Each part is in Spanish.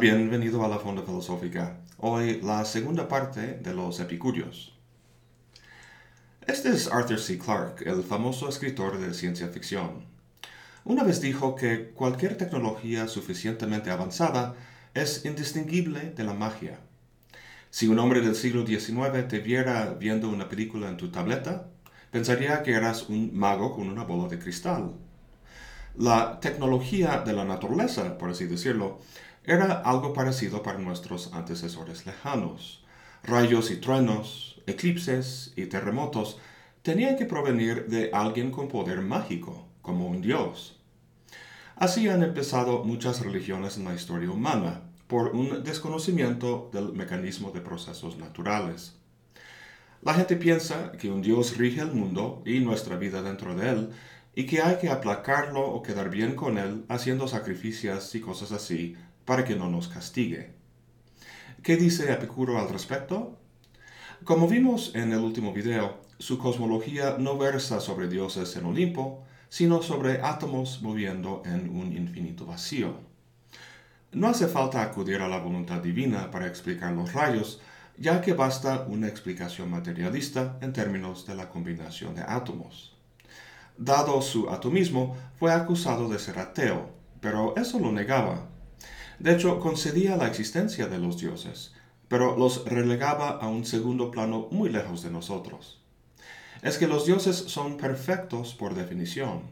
Bienvenido a la Fonda Filosófica. Hoy la segunda parte de los Epicúreos. Este es Arthur C. Clarke, el famoso escritor de ciencia ficción. Una vez dijo que cualquier tecnología suficientemente avanzada es indistinguible de la magia. Si un hombre del siglo XIX te viera viendo una película en tu tableta, pensaría que eras un mago con una bola de cristal. La tecnología de la naturaleza, por así decirlo, era algo parecido para nuestros antecesores lejanos. Rayos y truenos, eclipses y terremotos tenían que provenir de alguien con poder mágico, como un dios. Así han empezado muchas religiones en la historia humana, por un desconocimiento del mecanismo de procesos naturales. La gente piensa que un Dios rige el mundo y nuestra vida dentro de él, y que hay que aplacarlo o quedar bien con él haciendo sacrificios y cosas así para que no nos castigue. ¿Qué dice Epicuro al respecto? Como vimos en el último video, su cosmología no versa sobre dioses en Olimpo, sino sobre átomos moviendo en un infinito vacío. No hace falta acudir a la voluntad divina para explicar los rayos, ya que basta una explicación materialista en términos de la combinación de átomos. Dado su atomismo, fue acusado de ser ateo, pero eso lo negaba. De hecho, concedía la existencia de los dioses, pero los relegaba a un segundo plano muy lejos de nosotros. Es que los dioses son perfectos por definición.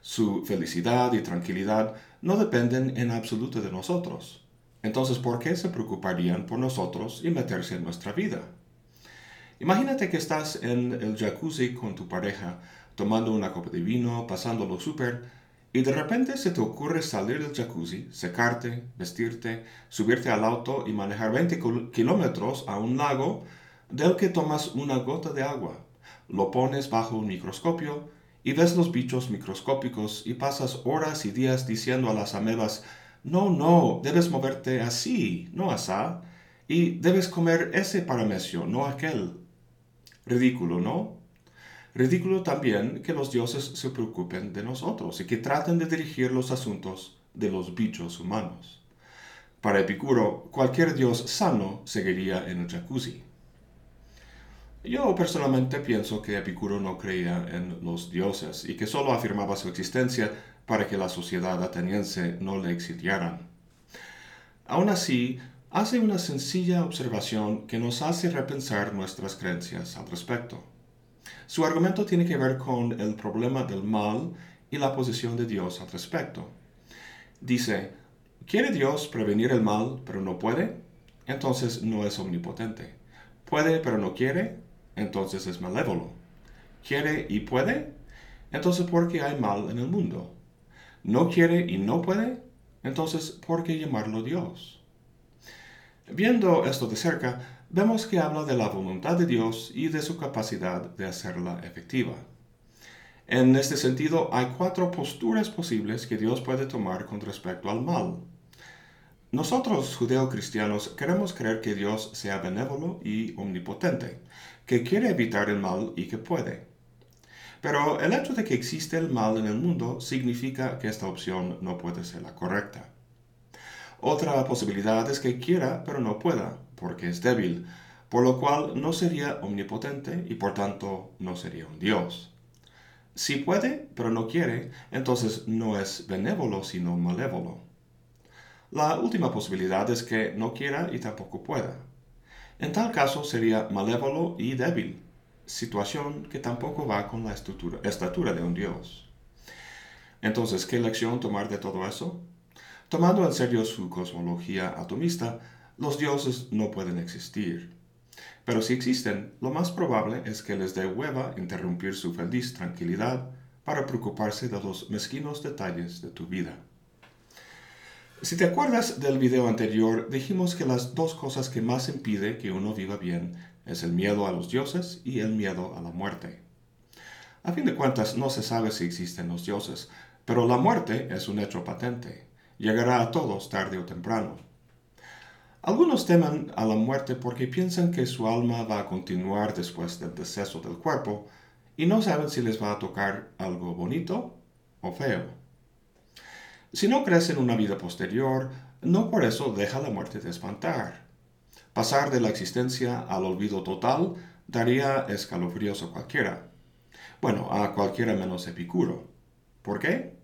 Su felicidad y tranquilidad no dependen en absoluto de nosotros. Entonces, ¿por qué se preocuparían por nosotros y meterse en nuestra vida? Imagínate que estás en el jacuzzi con tu pareja, tomando una copa de vino, pasándolo súper, y de repente se te ocurre salir del jacuzzi, secarte, vestirte, subirte al auto y manejar 20 kilómetros a un lago del que tomas una gota de agua, lo pones bajo un microscopio y ves los bichos microscópicos y pasas horas y días diciendo a las amebas no, no, debes moverte así, no asá, y debes comer ese paramecio, no aquel. Ridículo, ¿no? Ridículo también que los dioses se preocupen de nosotros y que traten de dirigir los asuntos de los bichos humanos. Para Epicuro, cualquier dios sano seguiría en el jacuzzi. Yo personalmente pienso que Epicuro no creía en los dioses y que solo afirmaba su existencia para que la sociedad ateniense no le exiliaran. Aún así, hace una sencilla observación que nos hace repensar nuestras creencias al respecto. Su argumento tiene que ver con el problema del mal y la posición de Dios al respecto. Dice, ¿quiere Dios prevenir el mal pero no puede? Entonces no es omnipotente. ¿Puede pero no quiere? Entonces es malévolo. ¿Quiere y puede? Entonces ¿por qué hay mal en el mundo? no quiere y no puede, entonces ¿por qué llamarlo Dios? Viendo esto de cerca, vemos que habla de la voluntad de Dios y de su capacidad de hacerla efectiva. En este sentido, hay cuatro posturas posibles que Dios puede tomar con respecto al mal. Nosotros, judeocristianos, queremos creer que Dios sea benévolo y omnipotente, que quiere evitar el mal y que puede. Pero el hecho de que existe el mal en el mundo significa que esta opción no puede ser la correcta. Otra posibilidad es que quiera pero no pueda, porque es débil, por lo cual no sería omnipotente y por tanto no sería un Dios. Si puede pero no quiere, entonces no es benévolo sino malévolo. La última posibilidad es que no quiera y tampoco pueda. En tal caso sería malévolo y débil, situación que tampoco va con la estatura, de un Dios. Entonces, ¿qué lección tomar de todo eso? Tomando en serio su cosmología atomista, los dioses no pueden existir. Pero si existen, lo más probable es que les dé hueva interrumpir su feliz tranquilidad para preocuparse de los mezquinos detalles de tu vida. Si te acuerdas del video anterior, dijimos que las dos cosas que más impide que uno viva bien es el miedo a los dioses y el miedo a la muerte. A fin de cuentas, no se sabe si existen los dioses, pero la muerte es un hecho patente. Llegará a todos tarde o temprano. Algunos temen a la muerte porque piensan que su alma va a continuar después del deceso del cuerpo y no saben si les va a tocar algo bonito o feo. Si no crees en una vida posterior, no por eso deja la muerte de espantar. Pasar de la existencia al olvido total daría escalofríos a cualquiera. Bueno, a cualquiera menos Epicuro. ¿Por qué?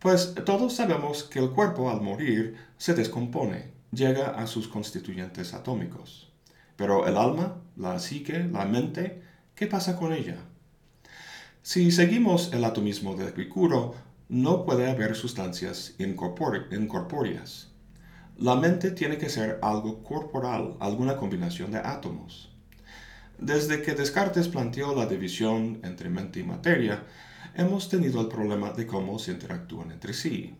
Pues todos sabemos que el cuerpo al morir se descompone, llega a sus constituyentes atómicos. Pero el alma, la psique, la mente, ¿qué pasa con ella? Si seguimos el atomismo de Epicuro, no puede haber sustancias incorpóreas. La mente tiene que ser algo corporal, alguna combinación de átomos. Desde que Descartes planteó la división entre mente y materia, hemos tenido el problema de cómo se interactúan entre sí.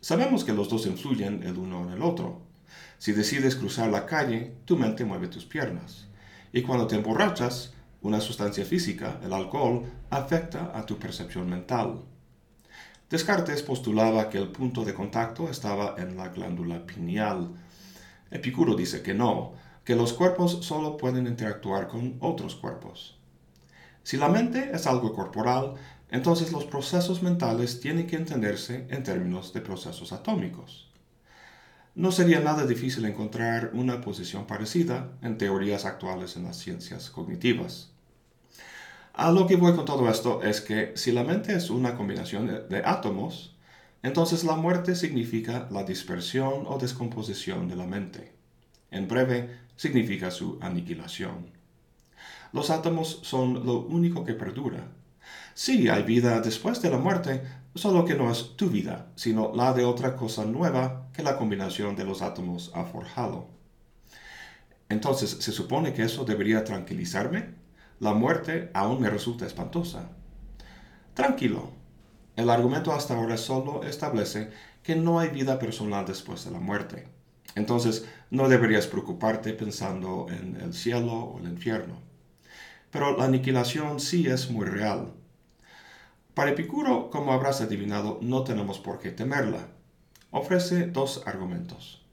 Sabemos que los dos influyen el uno en el otro. Si decides cruzar la calle, tu mente mueve tus piernas. Y cuando te emborrachas, una sustancia física, el alcohol, afecta a tu percepción mental. Descartes postulaba que el punto de contacto estaba en la glándula pineal. Epicuro dice que no, que los cuerpos solo pueden interactuar con otros cuerpos. Si la mente es algo corporal, entonces los procesos mentales tienen que entenderse en términos de procesos atómicos. No sería nada difícil encontrar una posición parecida en teorías actuales en las ciencias cognitivas. A lo que voy con todo esto es que si la mente es una combinación de átomos, entonces la muerte significa la dispersión o descomposición de la mente. En breve, significa su aniquilación. Los átomos son lo único que perdura. Sí, hay vida después de la muerte, solo que no es tu vida, sino la de otra cosa nueva que la combinación de los átomos ha forjado. Entonces, ¿se supone que eso debería tranquilizarme? La muerte aún me resulta espantosa. Tranquilo. El argumento hasta ahora solo establece que no hay vida personal después de la muerte. Entonces, no deberías preocuparte pensando en el cielo o el infierno. Pero la aniquilación sí es muy real. Para Epicuro, como habrás adivinado, no tenemos por qué temerla. Ofrece dos argumentos.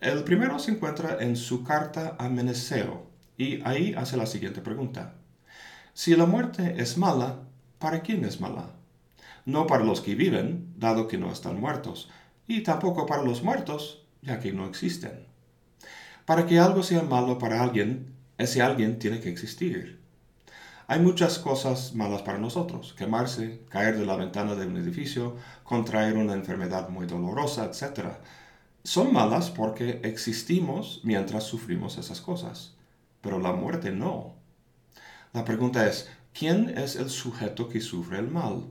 El primero se encuentra en su carta a Meneceo, y ahí hace la siguiente pregunta. Si la muerte es mala, ¿para quién es mala? No para los que viven, dado que no están muertos, y tampoco para los muertos, ya que no existen. Para que algo sea malo para alguien, ese alguien tiene que existir. Hay muchas cosas malas para nosotros, quemarse, caer de la ventana de un edificio, contraer una enfermedad muy dolorosa, etc. Son malas porque existimos mientras sufrimos esas cosas, pero la muerte no. La pregunta es, ¿quién es el sujeto que sufre el mal?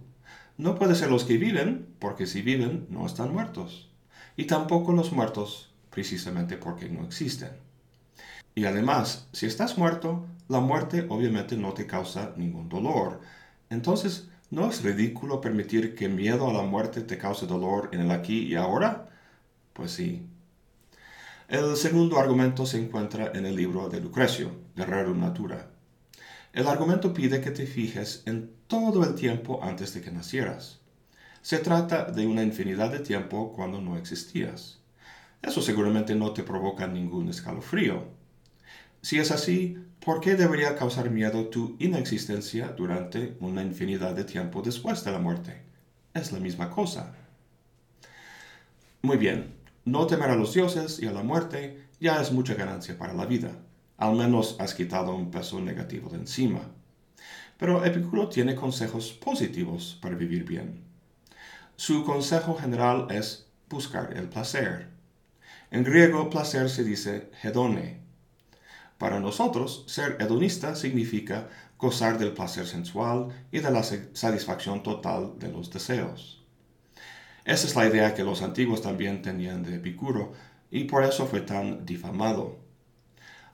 No puede ser los que viven, porque si viven no están muertos y tampoco los muertos precisamente porque no existen. Y además, si estás muerto, la muerte obviamente no te causa ningún dolor. Entonces, ¿no es ridículo permitir que miedo a la muerte te cause dolor en el aquí y ahora? Pues sí. El segundo argumento se encuentra en el libro de Lucrecio, de Natura. El argumento pide que te fijes en todo el tiempo antes de que nacieras. Se trata de una infinidad de tiempo cuando no existías. Eso seguramente no te provoca ningún escalofrío. Si es así, ¿por qué debería causar miedo tu inexistencia durante una infinidad de tiempo después de la muerte? Es la misma cosa. Muy bien, no temer a los dioses y a la muerte ya es mucha ganancia para la vida. Al menos has quitado un peso negativo de encima. Pero Epicuro tiene consejos positivos para vivir bien. Su consejo general es buscar el placer. En griego, placer se dice hedone. Para nosotros, ser hedonista significa gozar del placer sensual y de la satisfacción total de los deseos. Esa es la idea que los antiguos también tenían de Epicuro y por eso fue tan difamado.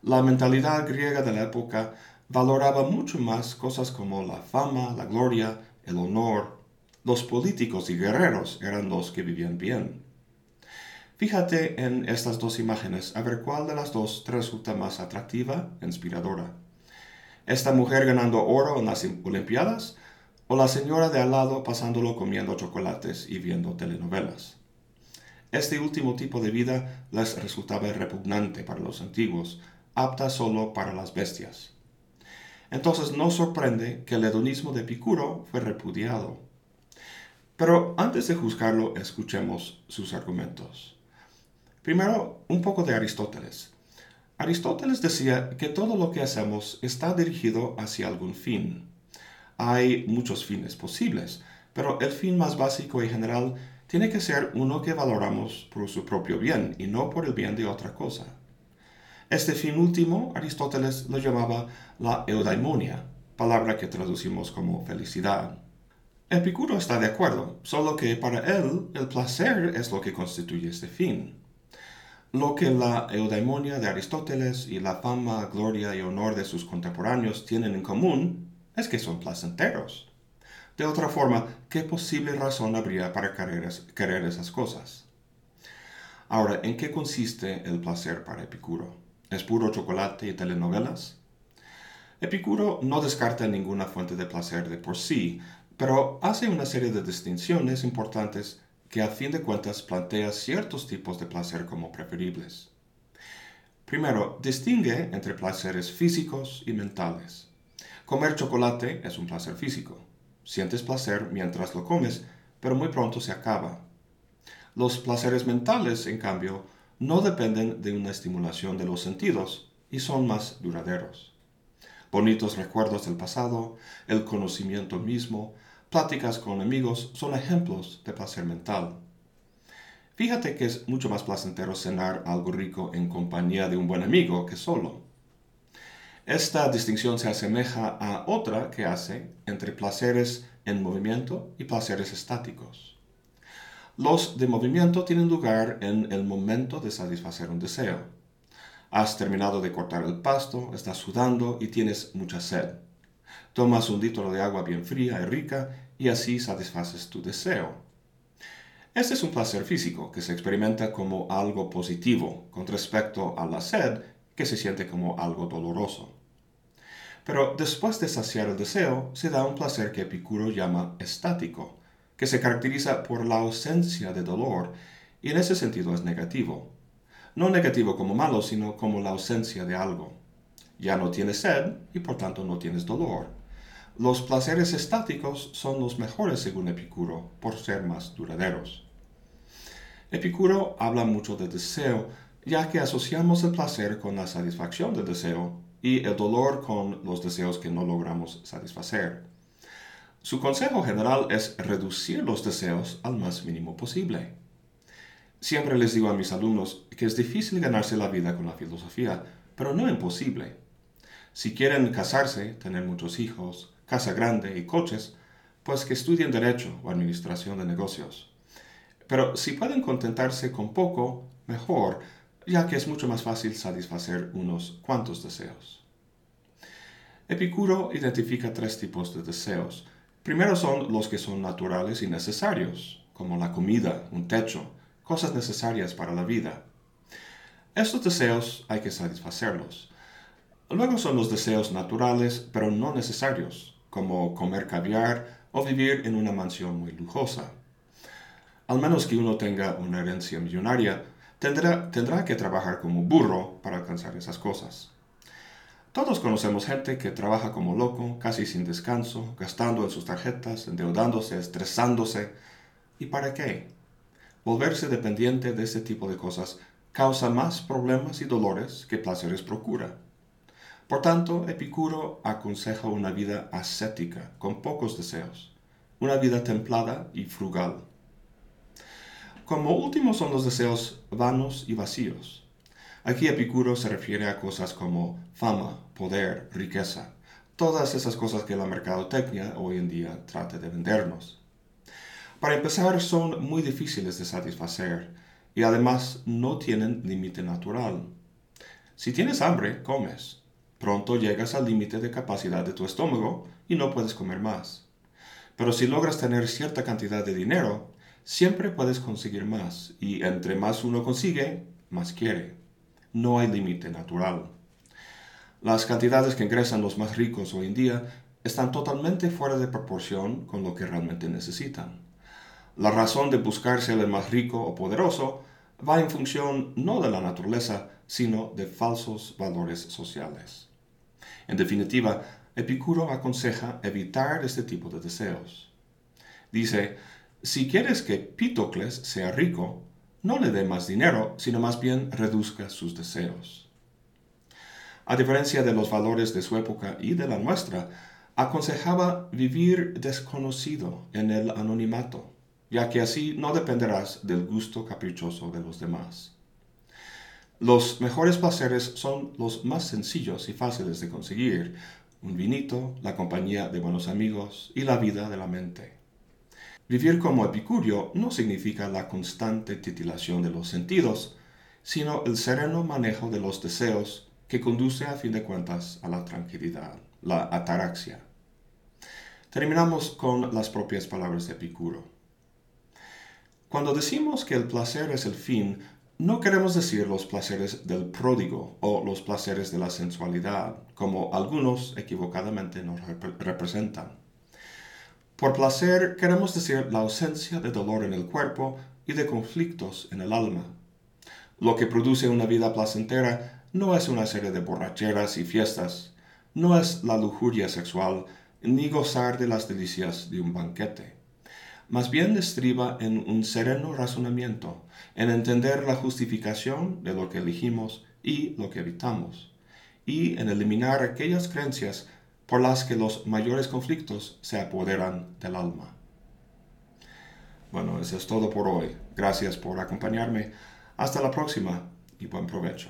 La mentalidad griega de la época valoraba mucho más cosas como la fama, la gloria, el honor, los políticos y guerreros eran los que vivían bien. Fíjate en estas dos imágenes a ver cuál de las dos te resulta más atractiva inspiradora. ¿Esta mujer ganando oro en las Olimpiadas o la señora de al lado pasándolo comiendo chocolates y viendo telenovelas? Este último tipo de vida les resultaba repugnante para los antiguos, apta solo para las bestias. Entonces no sorprende que el hedonismo de Epicuro fue repudiado. Pero antes de juzgarlo, escuchemos sus argumentos. Primero, un poco de Aristóteles. Aristóteles decía que todo lo que hacemos está dirigido hacia algún fin. Hay muchos fines posibles, pero el fin más básico y general tiene que ser uno que valoramos por su propio bien y no por el bien de otra cosa. Este fin último Aristóteles lo llamaba la eudaimonia, palabra que traducimos como felicidad. Epicuro está de acuerdo, solo que para él el placer es lo que constituye este fin. Lo que la eudaimonia de Aristóteles y la fama, gloria y honor de sus contemporáneos tienen en común es que son placenteros. De otra forma, ¿qué posible razón habría para querer, esas cosas? Ahora, ¿en qué consiste el placer para Epicuro? ¿Es puro chocolate y telenovelas? Epicuro no descarta ninguna fuente de placer de por sí, pero hace una serie de distinciones importantes que a fin de cuentas plantea ciertos tipos de placer como preferibles. Primero, distingue entre placeres físicos y mentales. Comer chocolate es un placer físico. Sientes placer mientras lo comes, pero muy pronto se acaba. Los placeres mentales, en cambio, no dependen de una estimulación de los sentidos y son más duraderos. Bonitos recuerdos del pasado, el conocimiento mismo, pláticas con amigos son ejemplos de placer mental. Fíjate que es mucho más placentero cenar algo rico en compañía de un buen amigo que solo. Esta distinción se asemeja a otra que hace entre placeres en movimiento y placeres estáticos. Los de movimiento tienen lugar en el momento de satisfacer un deseo. Has terminado de cortar el pasto, estás sudando y tienes mucha sed. Tomas un litro de agua bien fría y rica y así satisfaces tu deseo. Este es un placer físico que se experimenta como algo positivo con respecto a la sed que se siente como algo doloroso. Pero después de saciar el deseo, se da un placer que Epicuro llama estático, que se caracteriza por la ausencia de dolor y en ese sentido es negativo. No negativo como malo, sino como la ausencia de algo. Ya no tienes sed y por tanto no tienes dolor. Los placeres estáticos son los mejores según Epicuro, por ser más duraderos. Epicuro habla mucho de deseo, ya que asociamos el placer con la satisfacción del deseo y el dolor con los deseos que no logramos satisfacer. Su consejo general es reducir los deseos al más mínimo posible. Siempre les digo a mis alumnos que es difícil ganarse la vida con la filosofía, pero no imposible. Si quieren casarse, tener muchos hijos, casa grande y coches, pues que estudien derecho o administración de negocios. Pero si pueden contentarse con poco, mejor, ya que es mucho más fácil satisfacer unos cuantos deseos. Epicuro identifica tres tipos de deseos. Primero son los que son naturales y necesarios, como la comida, un techo, cosas necesarias para la vida. Estos deseos hay que satisfacerlos. Luego son los deseos naturales pero no necesarios, como comer caviar o vivir en una mansión muy lujosa. Al menos que uno tenga una herencia millonaria, tendrá, tendrá que trabajar como burro para alcanzar esas cosas. Todos conocemos gente que trabaja como loco, casi sin descanso, gastando en sus tarjetas, endeudándose, estresándose. ¿Y para qué? Volverse dependiente de ese tipo de cosas causa más problemas y dolores que placeres procura. Por tanto, Epicuro aconseja una vida ascética, con pocos deseos, una vida templada y frugal. Como último son los deseos vanos y vacíos. Aquí Epicuro se refiere a cosas como fama, poder, riqueza, todas esas cosas que la mercadotecnia hoy en día trata de vendernos. Para empezar, son muy difíciles de satisfacer y además no tienen límite natural. Si tienes hambre, comes. Pronto llegas al límite de capacidad de tu estómago y no puedes comer más. Pero si logras tener cierta cantidad de dinero, siempre puedes conseguir más y entre más uno consigue, más quiere. No hay límite natural. Las cantidades que ingresan los más ricos hoy en día están totalmente fuera de proporción con lo que realmente necesitan. La razón de buscarse el más rico o poderoso va en función no de la naturaleza, sino de falsos valores sociales. En definitiva, Epicuro aconseja evitar este tipo de deseos. Dice, si quieres que Pitocles sea rico, no le dé más dinero, sino más bien reduzca sus deseos. A diferencia de los valores de su época y de la nuestra, aconsejaba vivir desconocido en el anonimato, ya que así no dependerás del gusto caprichoso de los demás. Los mejores placeres son los más sencillos y fáciles de conseguir, un vinito, la compañía de buenos amigos y la vida de la mente. Vivir como epicurio no significa la constante titilación de los sentidos, sino el sereno manejo de los deseos que conduce a fin de cuentas a la tranquilidad, la ataraxia. Terminamos con las propias palabras de Epicuro. Cuando decimos que el placer es el fin, no queremos decir los placeres del pródigo o los placeres de la sensualidad, como algunos equivocadamente nos representan. Por placer queremos decir la ausencia de dolor en el cuerpo y de conflictos en el alma. Lo que produce una vida placentera no es una serie de borracheras y fiestas, no es la lujuria sexual, ni gozar de las delicias de un banquete. Más bien estriba en un sereno razonamiento, en entender la justificación de lo que elegimos y lo que evitamos, y en eliminar aquellas creencias por las que los mayores conflictos se apoderan del alma. Bueno, eso es todo por hoy. Gracias por acompañarme. Hasta la próxima y buen provecho.